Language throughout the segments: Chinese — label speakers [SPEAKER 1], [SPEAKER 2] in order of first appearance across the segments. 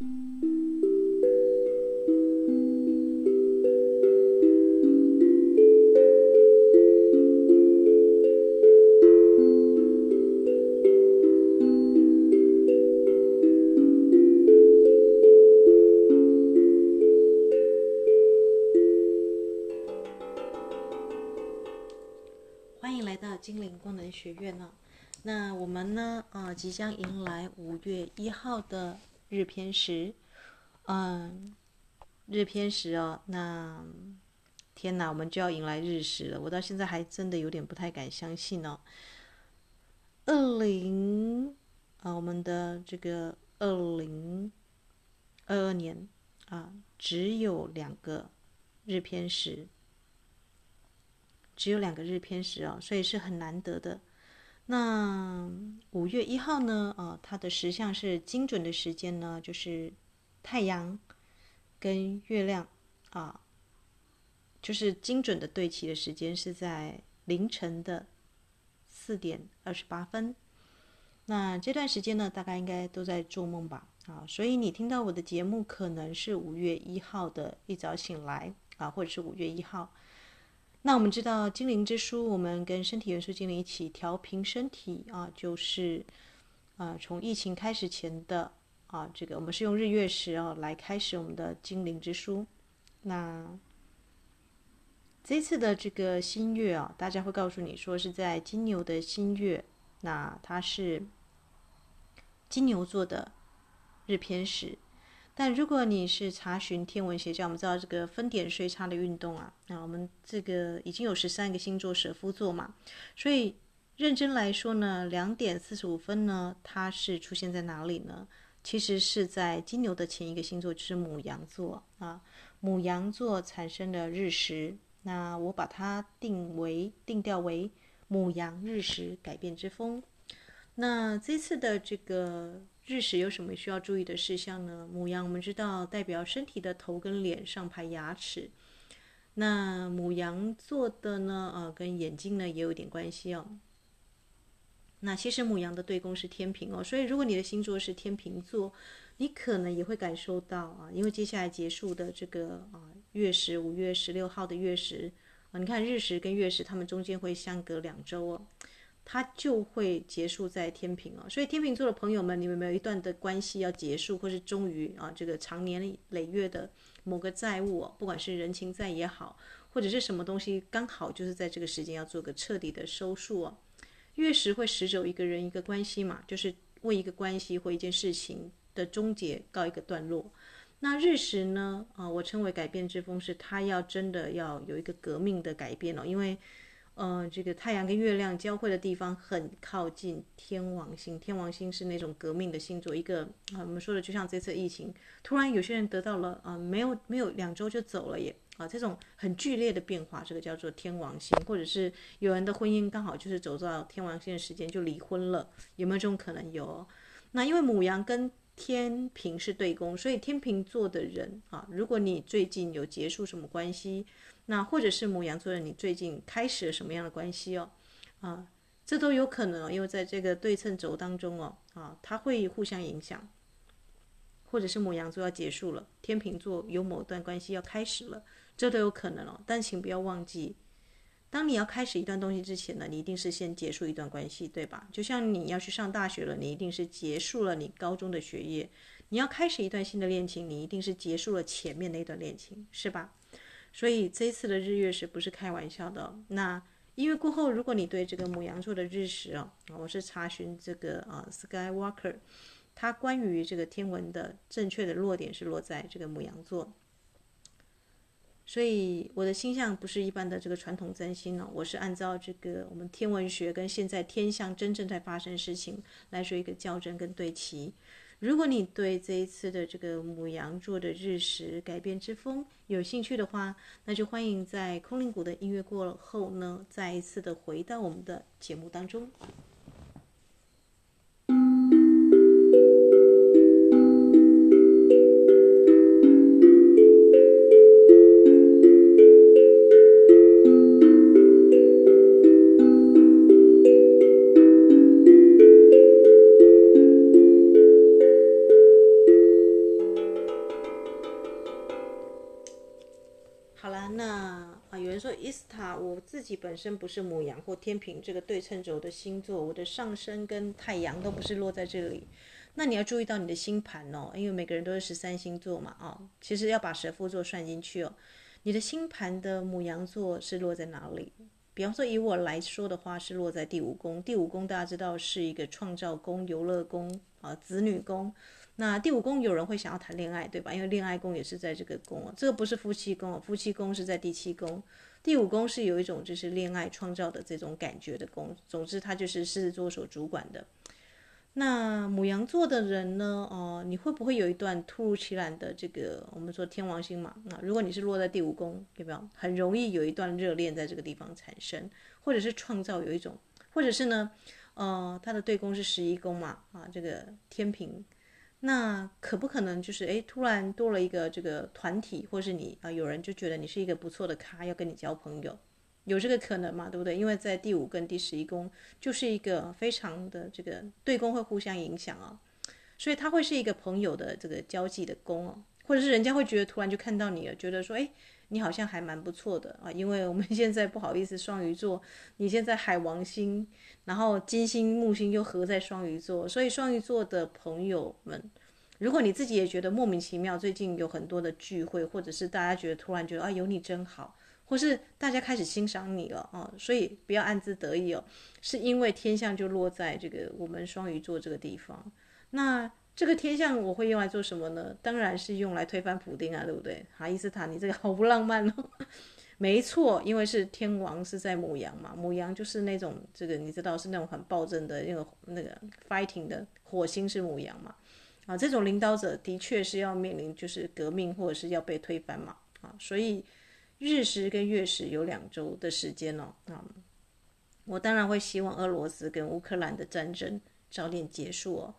[SPEAKER 1] 欢迎来到金陵工能学院呢，那我们呢，啊，即将迎来五月一号的日偏食，嗯，日偏食哦，那天哪，我们就要迎来日食了，我到现在还真的有点不太敢相信哦。二零啊，我们的这个二零二二年啊，只有两个日偏食，只有两个日偏食哦，所以是很难得的。那五月一号呢？啊，它的时相是精准的时间呢，就是太阳跟月亮啊，就是精准的对齐的时间是在凌晨的四点二十八分。那这段时间呢，大概应该都在做梦吧？啊，所以你听到我的节目，可能是五月一号的一早醒来啊，或者是五月一号。那我们知道精灵之书，我们跟身体元素精灵一起调频身体啊，就是啊，从疫情开始前的啊，这个我们是用日月食啊来开始我们的精灵之书。那这次的这个新月啊，大家会告诉你说是在金牛的新月，那它是金牛座的日偏食。但如果你是查询天文学家，我们知道这个分点岁差的运动啊，那我们这个已经有十三个星座蛇夫座嘛，所以认真来说呢，两点四十五分呢，它是出现在哪里呢？其实是在金牛的前一个星座，就是牡羊座啊，牡羊座产生的日食，那我把它定为定调为牡羊日食改变之风。那这次的这个。日食有什么需要注意的事项呢？母羊，我们知道代表身体的头跟脸上排牙齿。那母羊座的呢，呃，跟眼睛呢也有点关系哦。那其实母羊的对宫是天秤哦，所以如果你的星座是天秤座，你可能也会感受到啊，因为接下来结束的这个啊月食，五月十六号的月食啊，你看日食跟月食，它们中间会相隔两周哦。它就会结束在天秤哦，所以天秤座的朋友们，你们有没有一段的关系要结束，或是终于啊，这个长年累月的某个债务哦，不管是人情债也好，或者是什么东西，刚好就是在这个时间要做个彻底的收束哦。月食会使走一个人一个关系嘛，就是为一个关系或一件事情的终结告一个段落。那日食呢？啊，我称为改变之风，是它要真的要有一个革命的改变哦，因为。呃，这个太阳跟月亮交汇的地方很靠近天王星，天王星是那种革命的星座。一个啊，我们说的就像这次疫情，突然有些人得到了啊，没有没有两周就走了耶啊，这种很剧烈的变化，这个叫做天王星，或者是有人的婚姻刚好就是走到天王星的时间就离婚了，有没有这种可能？有。那因为母羊跟天秤是对宫，所以天秤座的人啊，如果你最近有结束什么关系。那或者是牡羊座的你最近开始了什么样的关系哦？啊，这都有可能，因为在这个对称轴当中哦，啊，它会互相影响。或者是牡羊座要结束了，天秤座有某段关系要开始了，这都有可能哦。但请不要忘记，当你要开始一段东西之前呢，你一定是先结束一段关系，对吧？就像你要去上大学了，你一定是结束了你高中的学业；你要开始一段新的恋情，你一定是结束了前面那段恋情，是吧？所以这次的日月食不是开玩笑的。那因为过后，如果你对这个牡羊座的日食哦，我是查询这个啊 Skywalker，它关于这个天文的正确的落点是落在这个牡羊座。所以我的星象不是一般的这个传统占星哦，我是按照这个我们天文学跟现在天象真正在发生事情来说一个校正跟对齐。如果你对这一次的这个母羊座的日食改变之风有兴趣的话，那就欢迎在空灵谷的音乐过后呢，再一次的回到我们的节目当中。本身不是母羊或天平这个对称轴的星座，我的上升跟太阳都不是落在这里。那你要注意到你的星盘哦，因为每个人都是十三星座嘛，哦，其实要把蛇夫座算进去哦。你的星盘的母羊座是落在哪里？比方说以我来说的话，是落在第五宫。第五宫大家知道是一个创造宫、游乐宫啊、子女宫。那第五宫有人会想要谈恋爱，对吧？因为恋爱宫也是在这个宫哦，这个不是夫妻宫哦，夫妻宫是在第七宫。第五宫是有一种就是恋爱创造的这种感觉的宫。总之，它就是狮子座所主管的。那母羊座的人呢？哦，你会不会有一段突如其来的这个我们说天王星嘛？那如果你是落在第五宫，有没有很容易有一段热恋在这个地方产生，或者是创造有一种，或者是呢？呃，他的对宫是十一宫嘛？啊，这个天秤。那可不可能就是诶，突然多了一个这个团体，或是你啊，有人就觉得你是一个不错的咖，要跟你交朋友，有这个可能吗？对不对？因为在第五跟第十一宫就是一个非常的这个对宫会互相影响啊，所以他会是一个朋友的这个交际的宫哦，或者是人家会觉得突然就看到你了，觉得说诶。你好像还蛮不错的啊，因为我们现在不好意思，双鱼座，你现在海王星，然后金星、木星又合在双鱼座，所以双鱼座的朋友们，如果你自己也觉得莫名其妙，最近有很多的聚会，或者是大家觉得突然觉得啊有你真好，或是大家开始欣赏你了啊，所以不要暗自得意哦，是因为天象就落在这个我们双鱼座这个地方，那。这个天象我会用来做什么呢？当然是用来推翻普丁啊，对不对？哈伊斯塔，你这个好不浪漫哦。没错，因为是天王是在母羊嘛，母羊就是那种这个你知道是那种很暴政的那个那个 fighting 的火星是母羊嘛，啊，这种领导者的确是要面临就是革命或者是要被推翻嘛，啊，所以日食跟月食有两周的时间哦，啊，我当然会希望俄罗斯跟乌克兰的战争早点结束哦。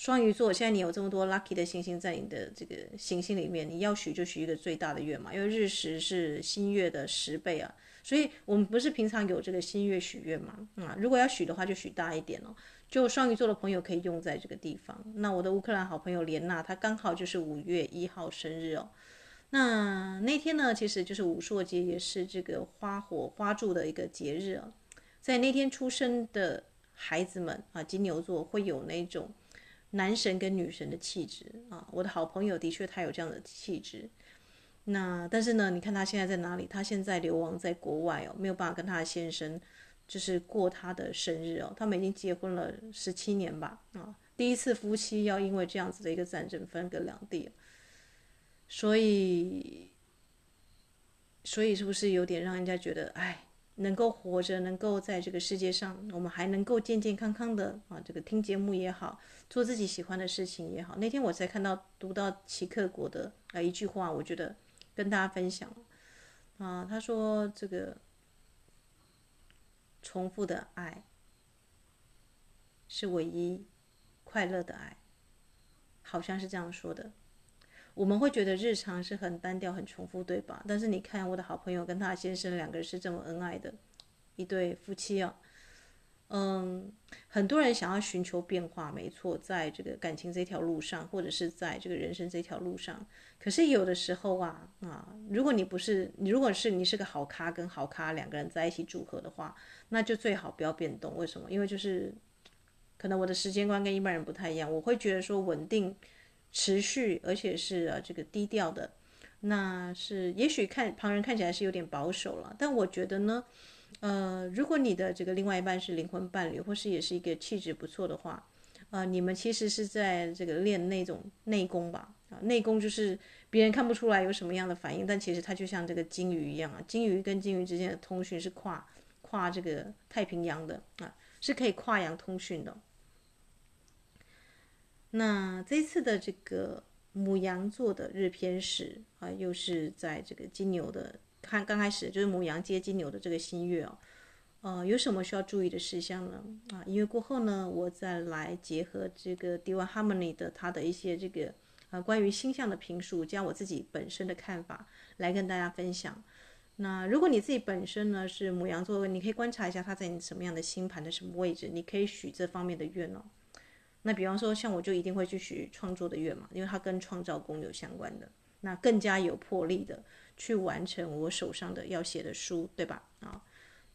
[SPEAKER 1] 双鱼座，现在你有这么多 lucky 的星星在你的这个行星里面，你要许就许一个最大的愿嘛，因为日食是新月的十倍啊，所以我们不是平常有这个新月许愿嘛，啊，如果要许的话就许大一点哦，就双鱼座的朋友可以用在这个地方。那我的乌克兰好朋友莲娜，她刚好就是五月一号生日哦，那那天呢，其实就是武硕节，也是这个花火花柱的一个节日啊，在那天出生的孩子们啊，金牛座会有那种。男神跟女神的气质啊，我的好朋友的确他有这样的气质。那但是呢，你看他现在在哪里？他现在流亡在国外哦，没有办法跟他的先生就是过他的生日哦。他们已经结婚了十七年吧啊，第一次夫妻要因为这样子的一个战争分隔两地，所以所以是不是有点让人家觉得哎？能够活着，能够在这个世界上，我们还能够健健康康的啊，这个听节目也好，做自己喜欢的事情也好。那天我才看到读到齐克国的啊一句话，我觉得跟大家分享啊，他说这个重复的爱是唯一快乐的爱，好像是这样说的。我们会觉得日常是很单调、很重复，对吧？但是你看我的好朋友跟他先生两个人是这么恩爱的一对夫妻啊。嗯，很多人想要寻求变化，没错，在这个感情这条路上，或者是在这个人生这条路上。可是有的时候啊啊，如果你不是，如果是你是个好咖跟好咖两个人在一起组合的话，那就最好不要变动。为什么？因为就是可能我的时间观跟一般人不太一样，我会觉得说稳定。持续，而且是啊，这个低调的，那是也许看旁人看起来是有点保守了，但我觉得呢，呃，如果你的这个另外一半是灵魂伴侣，或是也是一个气质不错的话，呃，你们其实是在这个练那种内功吧，啊，内功就是别人看不出来有什么样的反应，但其实它就像这个鲸鱼一样啊，鲸鱼跟鲸鱼之间的通讯是跨跨这个太平洋的啊，是可以跨洋通讯的。那这次的这个母羊座的日偏食啊，又是在这个金牛的看刚开始就是母羊接金牛的这个新月哦，呃，有什么需要注意的事项呢？啊，因为过后呢，我再来结合这个 Divine Harmony 的它的一些这个啊关于星象的评述，加我自己本身的看法来跟大家分享。那如果你自己本身呢是母羊座，你可以观察一下它在你什么样的星盘的什么位置，你可以许这方面的愿哦。那比方说，像我就一定会去许创作的愿嘛，因为它跟创造宫有相关的。那更加有魄力的去完成我手上的要写的书，对吧？啊，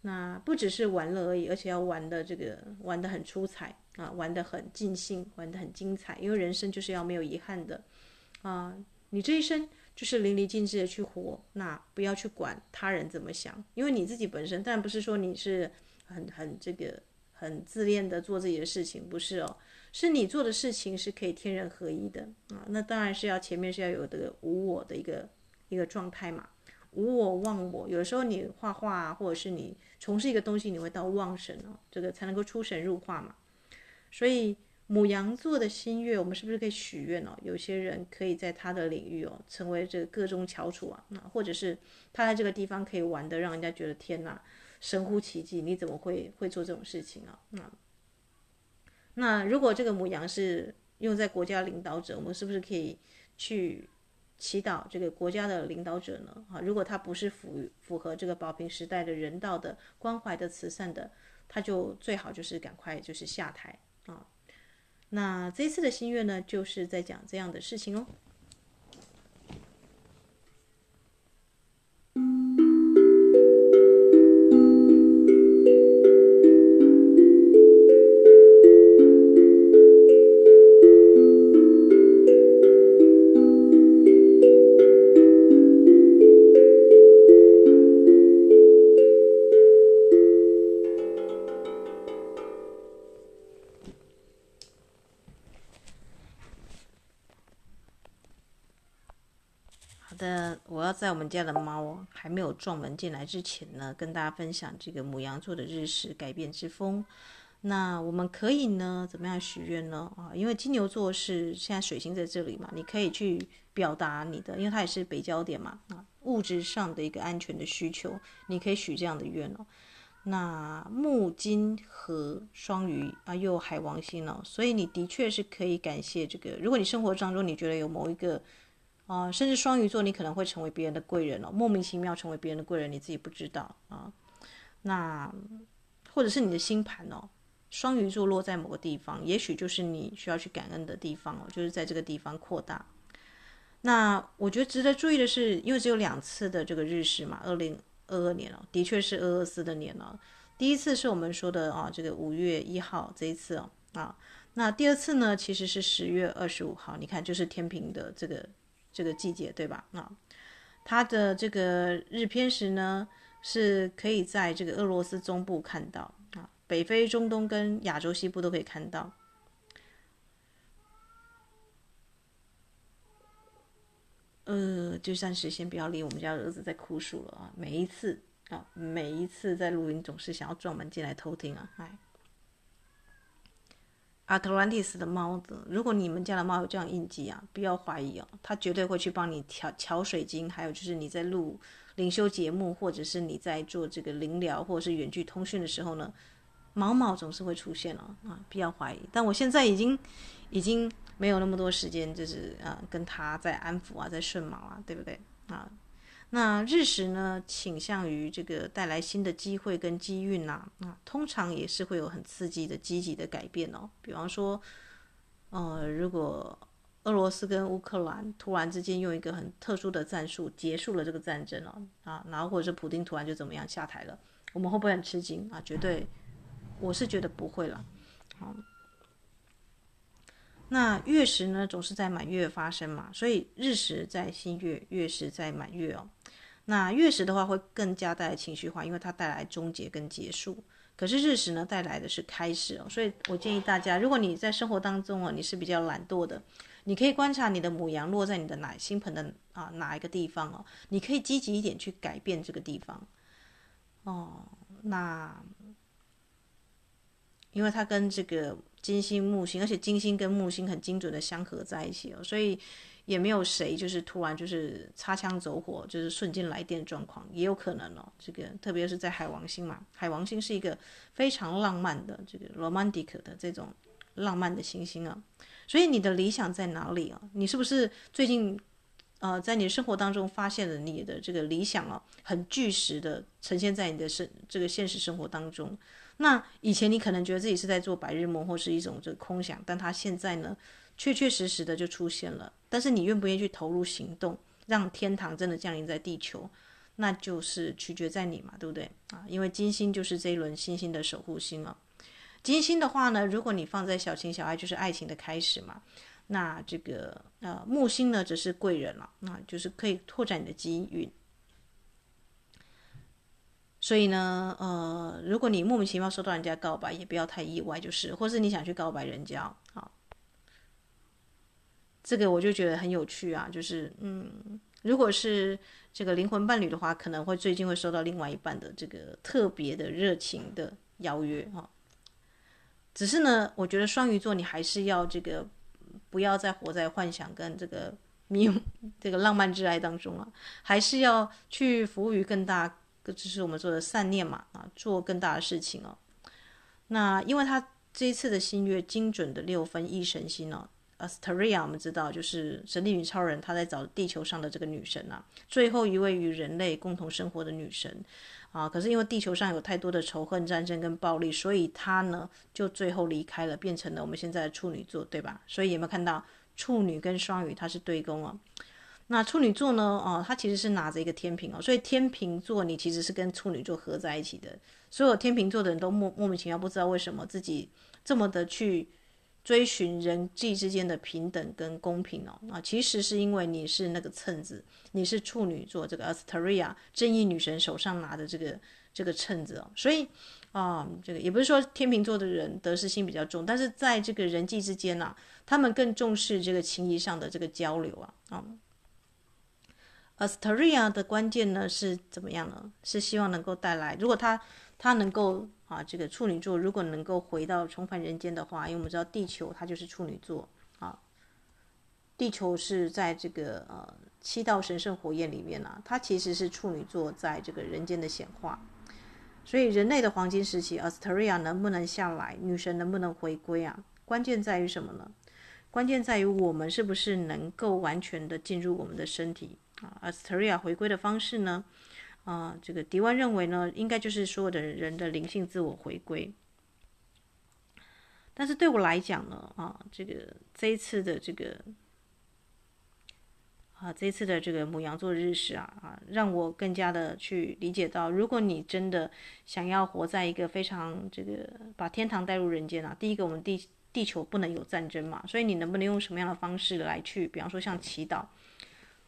[SPEAKER 1] 那不只是玩乐而已，而且要玩的这个玩得很出彩啊，玩得很尽兴，玩得很精彩，因为人生就是要没有遗憾的啊，你这一生。就是淋漓尽致的去活，那不要去管他人怎么想，因为你自己本身，但不是说你是很很这个很自恋的做自己的事情，不是哦，是你做的事情是可以天人合一的啊，那当然是要前面是要有这个无我的一个一个状态嘛，无我忘我，有时候你画画啊，或者是你从事一个东西，你会到忘神哦，这个才能够出神入化嘛，所以。牡羊座的新月，我们是不是可以许愿哦？有些人可以在他的领域哦，成为这个个中翘楚啊，那或者是他在这个地方可以玩得让人家觉得天哪，神乎其技，你怎么会会做这种事情啊？那那如果这个母羊是用在国家领导者，我们是不是可以去祈祷这个国家的领导者呢？啊，如果他不是符符合这个宝瓶时代的人道的关怀的慈善的，他就最好就是赶快就是下台啊。那这次的心愿呢，就是在讲这样的事情哦。们家的猫还没有撞门进来之前呢，跟大家分享这个母羊座的日食改变之风。那我们可以呢，怎么样许愿呢？啊，因为金牛座是现在水星在这里嘛，你可以去表达你的，因为它也是北焦点嘛，啊，物质上的一个安全的需求，你可以许这样的愿哦。那木金和双鱼啊，又海王星哦，所以你的确是可以感谢这个。如果你生活当中你觉得有某一个。啊、甚至双鱼座，你可能会成为别人的贵人哦，莫名其妙成为别人的贵人，你自己不知道啊。那或者是你的星盘哦，双鱼座落在某个地方，也许就是你需要去感恩的地方哦，就是在这个地方扩大。那我觉得值得注意的是，因为只有两次的这个日食嘛，二零二二年哦，的确是二二四的年了。第一次是我们说的啊，这个五月一号这一次哦啊，那第二次呢，其实是十月二十五号，你看就是天秤的这个。这个季节对吧？啊，它的这个日偏食呢，是可以在这个俄罗斯中部看到啊，北非、中东跟亚洲西部都可以看到。呃，就暂时先不要理我们家儿子在哭诉了啊！每一次啊，每一次在录音总是想要撞门进来偷听啊，哎。阿特兰蒂斯的猫子，如果你们家的猫有这样印记啊，不要怀疑哦，它绝对会去帮你调调水晶，还有就是你在录灵修节目，或者是你在做这个灵疗或者是远距通讯的时候呢，毛毛总是会出现哦，啊，不要怀疑。但我现在已经已经没有那么多时间，就是啊，跟它在安抚啊，在顺毛啊，对不对啊？那日食呢，倾向于这个带来新的机会跟机运呐，啊，通常也是会有很刺激的积极的改变哦。比方说，呃，如果俄罗斯跟乌克兰突然之间用一个很特殊的战术结束了这个战争哦，啊，然后或者是普丁突然就怎么样下台了，我们会不会很吃惊啊？绝对，我是觉得不会了，好。那月食呢，总是在满月发生嘛，所以日食在新月，月食在满月哦。那月食的话会更加带来情绪化，因为它带来终结跟结束。可是日食呢，带来的是开始哦。所以我建议大家，如果你在生活当中哦，你是比较懒惰的，你可以观察你的母羊落在你的哪星盆的啊哪一个地方哦，你可以积极一点去改变这个地方哦。那因为它跟这个。金星、木星，而且金星跟木星很精准的相合在一起哦，所以也没有谁就是突然就是擦枪走火，就是瞬间来电状况，也有可能哦。这个特别是在海王星嘛，海王星是一个非常浪漫的这个 romantic 的这种浪漫的行星啊。所以你的理想在哪里啊？你是不是最近呃在你的生活当中发现了你的这个理想啊，很具实的呈现在你的生这个现实生活当中？那以前你可能觉得自己是在做白日梦或是一种这空想，但他现在呢，确确实实的就出现了。但是你愿不愿意去投入行动，让天堂真的降临在地球，那就是取决在你嘛，对不对啊？因为金星就是这一轮星星的守护星了。金星的话呢，如果你放在小情小爱，就是爱情的开始嘛。那这个呃木星呢，则是贵人了，那就是可以拓展你的机运。所以呢，呃，如果你莫名其妙收到人家告白，也不要太意外，就是，或是你想去告白人家，好，这个我就觉得很有趣啊，就是，嗯，如果是这个灵魂伴侣的话，可能会最近会收到另外一半的这个特别的热情的邀约哈。只是呢，我觉得双鱼座你还是要这个。不要再活在幻想跟这个 迷这个浪漫之爱当中了，还是要去服务于更大，这是我们做的善念嘛啊，做更大的事情哦。那因为他这一次的新月精准的六分一神星哦，Asteria 我们知道就是神力女超人，她在找地球上的这个女神啊，最后一位与人类共同生活的女神。啊，可是因为地球上有太多的仇恨、战争跟暴力，所以他呢就最后离开了，变成了我们现在的处女座，对吧？所以有没有看到处女跟双鱼它是对宫哦？那处女座呢？哦，它其实是拿着一个天平哦，所以天秤座你其实是跟处女座合在一起的。所有天秤座的人都莫莫名其妙不知道为什么自己这么的去。追寻人际之间的平等跟公平哦，啊，其实是因为你是那个秤子，你是处女座这个 Asteria 正义女神手上拿的这个这个秤子哦，所以啊，这个也不是说天秤座的人得失心比较重，但是在这个人际之间呢、他们更重视这个情谊上的这个交流啊，啊，Asteria 的关键呢是怎么样呢？是希望能够带来，如果他他能够。啊，这个处女座如果能够回到重返人间的话，因为我们知道地球它就是处女座啊，地球是在这个呃七道神圣火焰里面呢、它其实是处女座在这个人间的显化，所以人类的黄金时期，Asteria 能不能下来，女神能不能回归啊？关键在于什么呢？关键在于我们是不是能够完全的进入我们的身体啊？Asteria 回归的方式呢？啊、这个迪万认为呢，应该就是所有的人的灵性自我回归。但是对我来讲呢，啊，这个这一次的这个啊，这一次的这个母羊座日食啊，啊，让我更加的去理解到，如果你真的想要活在一个非常这个把天堂带入人间啊，第一个我们地地球不能有战争嘛，所以你能不能用什么样的方式来去，比方说像祈祷。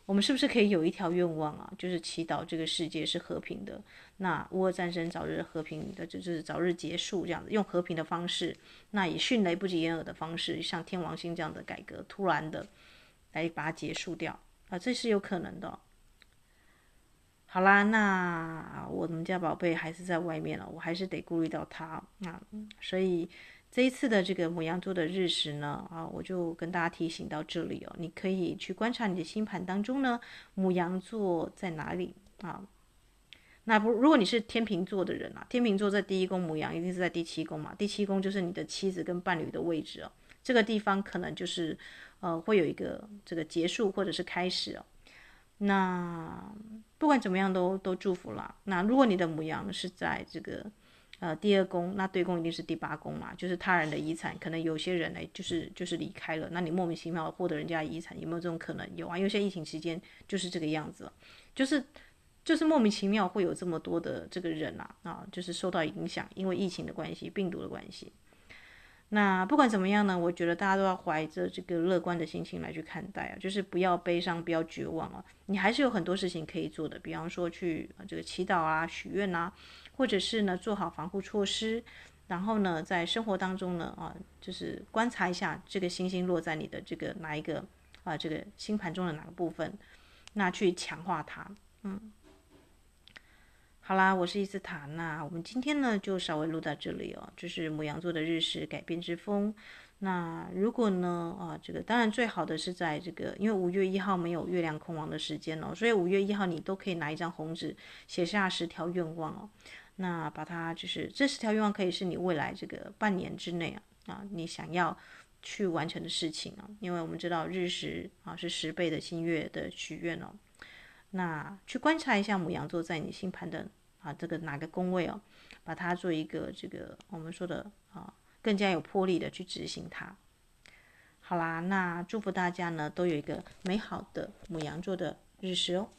[SPEAKER 1] 我们是不是可以有一条愿望啊？就是祈祷这个世界是和平的，那乌俄战争早日和平的，就是早日结束这样子，用和平的方式，那以迅雷不及掩耳的方式，像天王星这样的改革，突然的来把它结束掉啊，这是有可能的。好啦，那我们家宝贝还是在外面了，我还是得顾虑到他啊，所以。这一次的这个母羊座的日食呢，啊，我就跟大家提醒到这里哦，你可以去观察你的星盘当中呢，母羊座在哪里啊？那不，如果你是天秤座的人啊，天秤座在第一宫，母羊一定是在第七宫嘛，第七宫就是你的妻子跟伴侣的位置哦，这个地方可能就是呃会有一个这个结束或者是开始哦。那不管怎么样都都祝福了。那如果你的母羊是在这个。呃，第二宫，那对宫一定是第八宫嘛，就是他人的遗产，可能有些人呢，就是就是离开了，那你莫名其妙获得人家遗产，有没有这种可能？有啊，因为现在疫情期间就是这个样子，就是就是莫名其妙会有这么多的这个人啊啊，就是受到影响，因为疫情的关系，病毒的关系。那不管怎么样呢，我觉得大家都要怀着这个乐观的心情来去看待啊，就是不要悲伤，不要绝望啊，你还是有很多事情可以做的，比方说去这个祈祷啊、许愿啊。或者是呢，做好防护措施，然后呢，在生活当中呢，啊，就是观察一下这个星星落在你的这个哪一个啊，这个星盘中的哪个部分，那去强化它。嗯，好啦，我是伊斯塔，那我们今天呢就稍微录到这里哦，就是牡羊座的日食改变之风。那如果呢，啊，这个当然最好的是在这个，因为五月一号没有月亮空亡的时间哦，所以五月一号你都可以拿一张红纸写下十条愿望哦。那把它就是这十条愿望，可以是你未来这个半年之内啊啊，你想要去完成的事情啊，因为我们知道日食啊是十倍的新月的许愿哦。那去观察一下牡羊座在你星盘的啊这个哪个宫位哦，把它做一个这个我们说的啊更加有魄力的去执行它。好啦，那祝福大家呢都有一个美好的母羊座的日食哦。